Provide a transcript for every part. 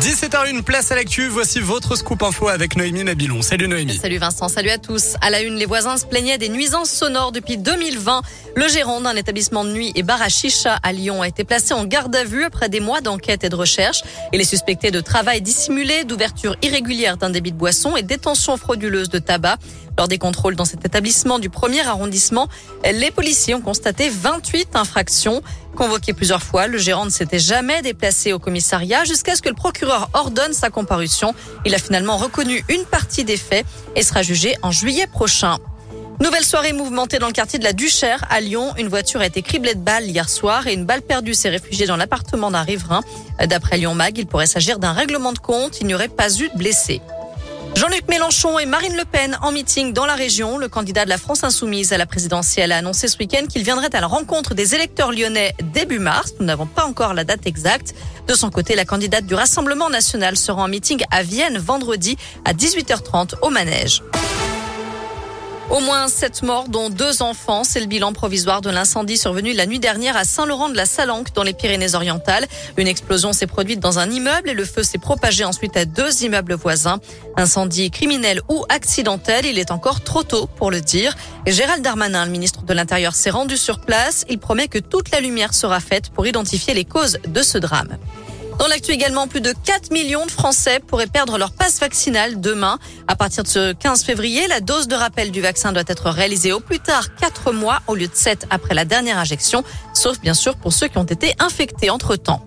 17h01, place à l'actu. Voici votre scoop info avec Noémie Nabilon. Salut Noémie. Salut Vincent, salut à tous. À la une, les voisins se plaignaient des nuisances sonores depuis 2020. Le gérant d'un établissement de nuit et bar à chicha à Lyon a été placé en garde à vue après des mois d'enquête et de recherche. Il est suspecté de travail dissimulé, d'ouverture irrégulière d'un débit de boisson et détention frauduleuse de tabac. Lors des contrôles dans cet établissement du premier arrondissement, les policiers ont constaté 28 infractions. Convoqué plusieurs fois, le gérant ne s'était jamais déplacé au commissariat jusqu'à ce que le procureur ordonne sa comparution. Il a finalement reconnu une partie des faits et sera jugé en juillet prochain. Nouvelle soirée mouvementée dans le quartier de la Duchère à Lyon. Une voiture a été criblée de balles hier soir et une balle perdue s'est réfugiée dans l'appartement d'un riverain. D'après Lyon Mag, il pourrait s'agir d'un règlement de compte. Il n'y aurait pas eu de blessés. Jean-Luc Mélenchon et Marine Le Pen en meeting dans la région. Le candidat de la France insoumise à la présidentielle a annoncé ce week-end qu'il viendrait à la rencontre des électeurs lyonnais début mars. Nous n'avons pas encore la date exacte. De son côté, la candidate du Rassemblement national sera en meeting à Vienne vendredi à 18h30 au manège. Au moins sept morts, dont deux enfants. C'est le bilan provisoire de l'incendie survenu la nuit dernière à Saint-Laurent-de-la-Salanque, dans les Pyrénées-Orientales. Une explosion s'est produite dans un immeuble et le feu s'est propagé ensuite à deux immeubles voisins. Incendie criminel ou accidentel, il est encore trop tôt pour le dire. Et Gérald Darmanin, le ministre de l'Intérieur, s'est rendu sur place. Il promet que toute la lumière sera faite pour identifier les causes de ce drame. Dans l'actu également, plus de 4 millions de Français pourraient perdre leur passe vaccinale demain. À partir de ce 15 février, la dose de rappel du vaccin doit être réalisée au plus tard 4 mois au lieu de 7 après la dernière injection, sauf bien sûr pour ceux qui ont été infectés entre-temps.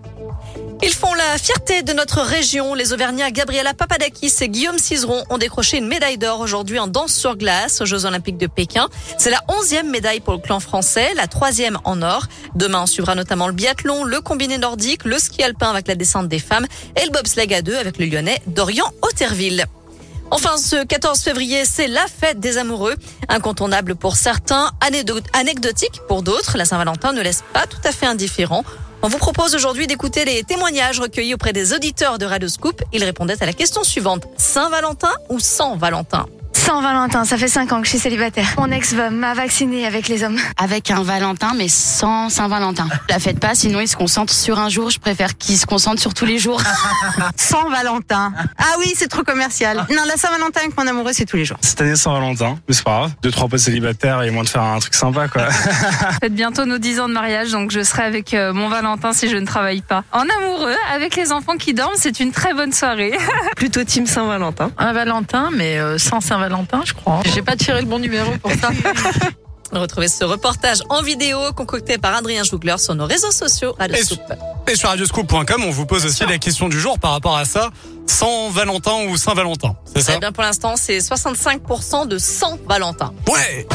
Ils font la fierté de notre région. Les Auvergnats Gabriela Papadakis et Guillaume Cizeron ont décroché une médaille d'or aujourd'hui en danse sur glace aux Jeux Olympiques de Pékin. C'est la onzième médaille pour le clan français, la troisième en or. Demain, on suivra notamment le biathlon, le combiné nordique, le ski alpin avec la descente des femmes et le bobsleigh à deux avec le lyonnais Dorian Otterville. Enfin, ce 14 février, c'est la fête des amoureux. Incontournable pour certains, anecdotique pour d'autres. La Saint-Valentin ne laisse pas tout à fait indifférent. On vous propose aujourd'hui d'écouter les témoignages recueillis auprès des auditeurs de Radio Scoop. Ils répondaient à la question suivante. Saint-Valentin ou sans Valentin? Saint-Valentin, ça fait 5 ans que je suis célibataire. Mon ex m'a vacciné avec les hommes. Avec un Valentin, mais sans Saint-Valentin. La faites pas, sinon il se concentre sur un jour. Je préfère qu'il se concentre sur tous les jours. sans Valentin. Ah oui, c'est trop commercial. Non, la Saint-Valentin avec mon amoureux, c'est tous les jours. Cette année, Saint-Valentin, mais c'est pas grave. Deux, trois potes célibataires et moins de faire un truc sympa, quoi. Faites bientôt nos 10 ans de mariage, donc je serai avec euh, mon Valentin si je ne travaille pas. En amoureux, avec les enfants qui dorment, c'est une très bonne soirée. Plutôt team Saint-Valentin. Un Valentin, mais euh, sans Saint-Valentin je crois. J'ai pas tiré le bon numéro pour ça. Retrouvez ce reportage en vidéo concocté par Adrien Jougler sur nos réseaux sociaux Radio et, Scoop. Et sur radioscoop.com, on vous pose aussi la question du jour par rapport à ça. Sans Valentin ou Saint-Valentin, c'est ça? Eh bien pour l'instant, c'est 65% de sans Valentin. Ouais